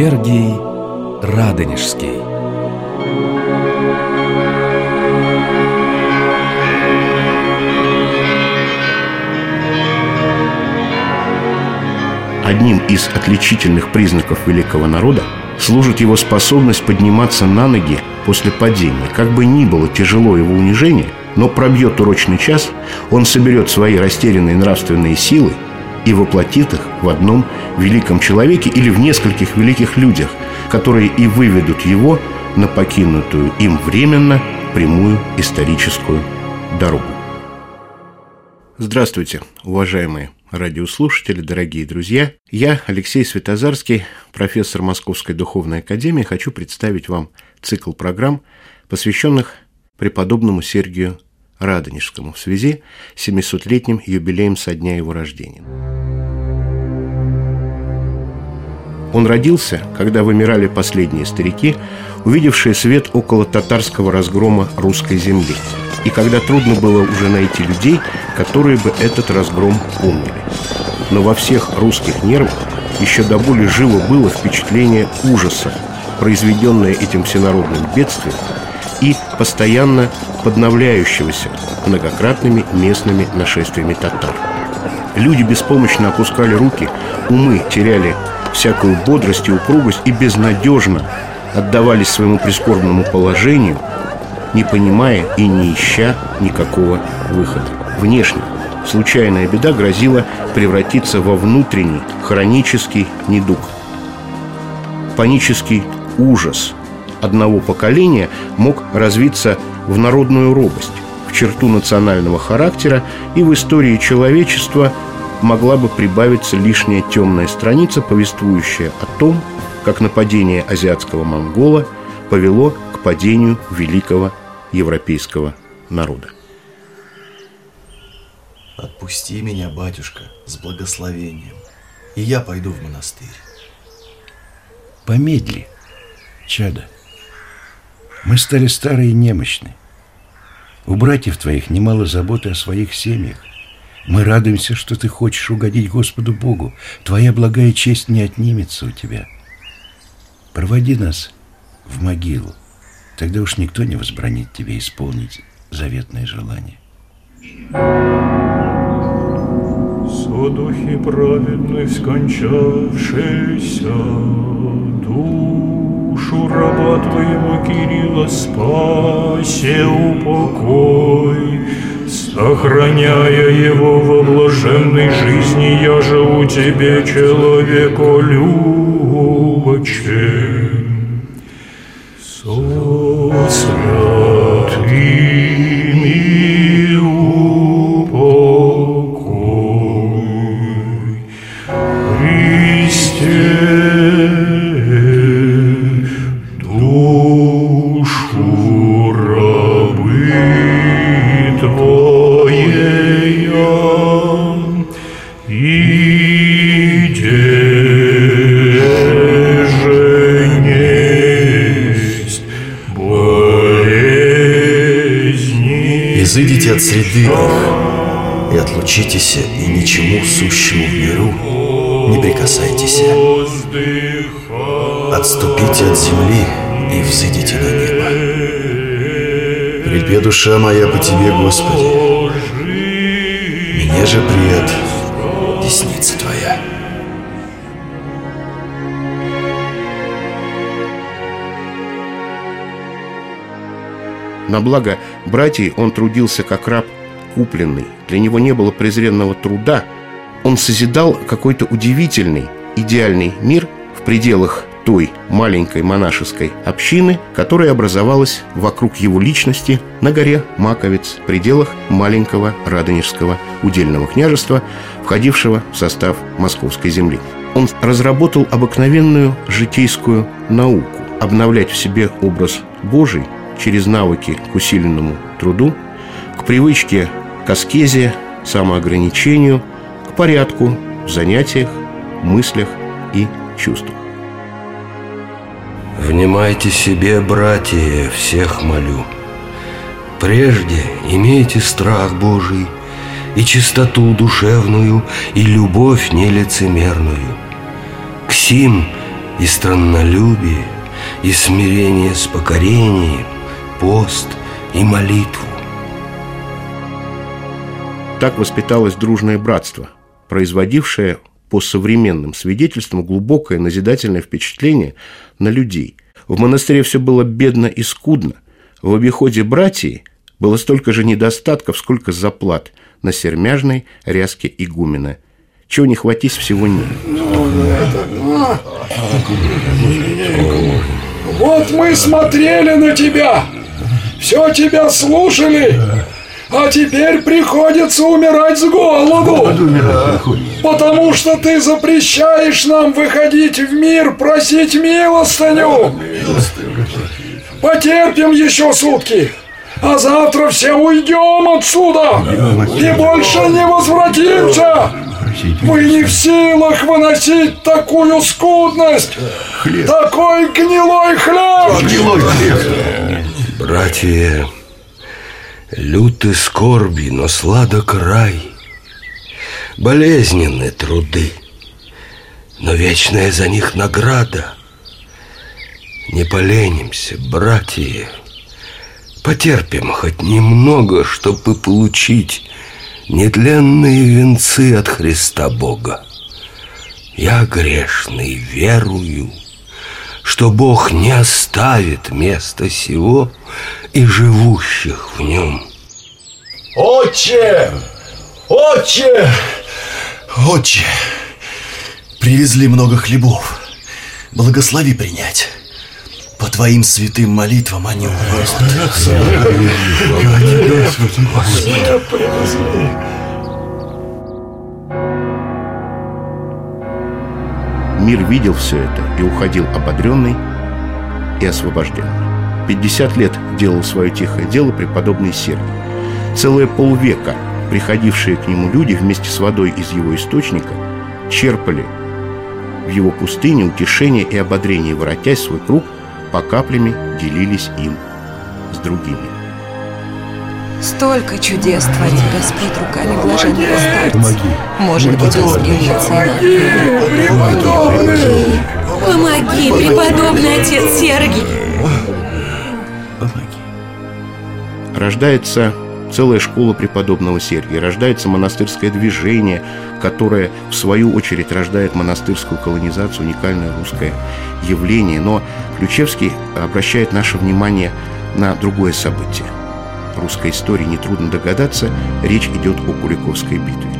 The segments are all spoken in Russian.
Сергий Радонежский Одним из отличительных признаков великого народа служит его способность подниматься на ноги после падения. Как бы ни было тяжело его унижение, но пробьет урочный час, он соберет свои растерянные нравственные силы и воплотит их в одном великом человеке или в нескольких великих людях, которые и выведут его на покинутую им временно прямую историческую дорогу. Здравствуйте, уважаемые радиослушатели, дорогие друзья. Я, Алексей Светозарский, профессор Московской Духовной Академии, хочу представить вам цикл программ, посвященных преподобному Сергию Радонежскому в связи с 700-летним юбилеем со дня его рождения. Он родился, когда вымирали последние старики, увидевшие свет около татарского разгрома русской земли – и когда трудно было уже найти людей, которые бы этот разгром помнили. Но во всех русских нервах еще до боли живо было впечатление ужаса, произведенное этим всенародным бедствием и постоянно подновляющегося многократными местными нашествиями татар. Люди беспомощно опускали руки, умы теряли всякую бодрость и упругость и безнадежно отдавались своему прискорбному положению – не понимая и не ища никакого выхода. Внешне случайная беда грозила превратиться во внутренний хронический недуг. Панический ужас одного поколения мог развиться в народную робость, в черту национального характера, и в истории человечества могла бы прибавиться лишняя темная страница, повествующая о том, как нападение азиатского монгола повело к падению великого европейского народа. Отпусти меня, батюшка, с благословением, и я пойду в монастырь. Помедли, чада. Мы стали старые и немощны. У братьев твоих немало заботы о своих семьях. Мы радуемся, что ты хочешь угодить Господу Богу. Твоя благая честь не отнимется у тебя. Проводи нас в могилу. Тогда уж никто не возбранит тебе исполнить заветное желание. Содухи праведных скончавшийся, Душу раба твоего Кирилла спасе упокой, Сохраняя его во блаженной жизни, Я же у тебе человеку любочен. Изыдите от среды их, и отлучитесь, и ничему сущему в миру не прикасайтесь. Отступите от земли и взыдите на небо. Припе душа моя по Тебе, Господи, мне же пред десница На благо братьев он трудился как раб купленный. Для него не было презренного труда. Он созидал какой-то удивительный, идеальный мир в пределах той маленькой монашеской общины, которая образовалась вокруг его личности на горе Маковец, в пределах маленького Радонежского удельного княжества, входившего в состав Московской земли. Он разработал обыкновенную житейскую науку – обновлять в себе образ Божий – через навыки к усиленному труду, к привычке к аскезе, самоограничению, к порядку в занятиях, мыслях и чувствах. Внимайте себе, братья, всех молю. Прежде имейте страх Божий и чистоту душевную, и любовь нелицемерную. К сим и страннолюбие, и смирение с покорением, пост и молитву. Так воспиталось дружное братство, производившее по современным свидетельствам глубокое назидательное впечатление на людей. В монастыре все было бедно и скудно. В обиходе братьев было столько же недостатков, сколько заплат на сермяжной ряске игумена. Чего не хватись, всего нет. Вот мы смотрели на тебя, все тебя слушали, а теперь приходится умирать с голоду. Потому что ты запрещаешь нам выходить в мир просить милостыню. Потерпим еще сутки. А завтра все уйдем отсюда и больше не возвратимся. Мы не в силах выносить такую скудность, такой гнилой хлеб. Гнилой хлеб. Братья, люты скорби, но сладок рай. Болезненны труды, но вечная за них награда. Не поленимся, братья, Потерпим хоть немного, чтобы получить нетленные венцы от Христа Бога. Я грешный верую, что Бог не оставит места сего и живущих в нем. Отче! Отче! Отче, привезли много хлебов. Благослови принять. По твоим святым молитвам они умрут. Мир видел все это и уходил ободренный и освобожденный. 50 лет делал свое тихое дело преподобный Сергий. Целые полвека приходившие к нему люди вместе с водой из его источника черпали в его пустыне утешение и ободрение, воротясь свой круг, по каплями делились им с другими. Столько чудес творит Господь руками блаженного старца. Может быть, он сгинется и Помоги, преподобный отец Сергий! Рождается целая школа преподобного Сергия, рождается монастырское движение, которое, в свою очередь, рождает монастырскую колонизацию, уникальное русское явление. Но Ключевский обращает наше внимание на другое событие. Русской истории нетрудно догадаться, речь идет о Куликовской битве,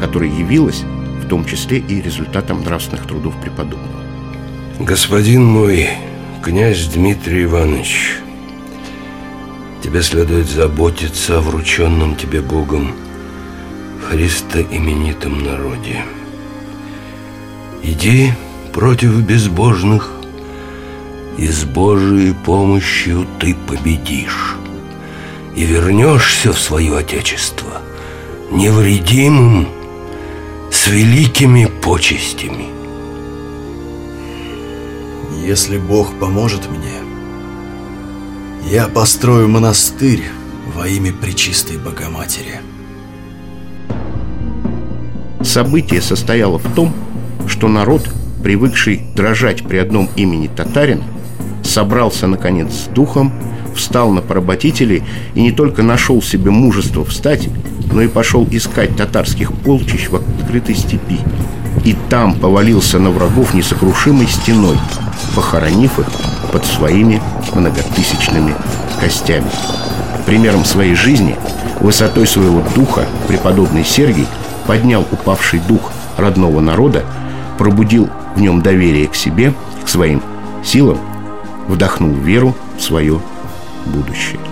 которая явилась в том числе и результатом нравственных трудов преподобного. Господин мой, князь Дмитрий Иванович, тебе следует заботиться о врученном тебе Богом Христоименитом народе. Иди против безбожных, и с Божией помощью ты победишь и вернешься в свое Отечество невредимым, с великими почестями. Если Бог поможет мне, я построю монастырь во имя Пречистой Богоматери. Событие состояло в том, что народ, привыкший дрожать при одном имени татарин, собрался, наконец, с духом, встал на поработителей и не только нашел себе мужество встать, но и пошел искать татарских полчищ в открытой степи. И там повалился на врагов несокрушимой стеной, похоронив их под своими многотысячными костями. Примером своей жизни, высотой своего духа, преподобный Сергий поднял упавший дух родного народа, пробудил в нем доверие к себе, к своим силам, вдохнул веру в свое будущее.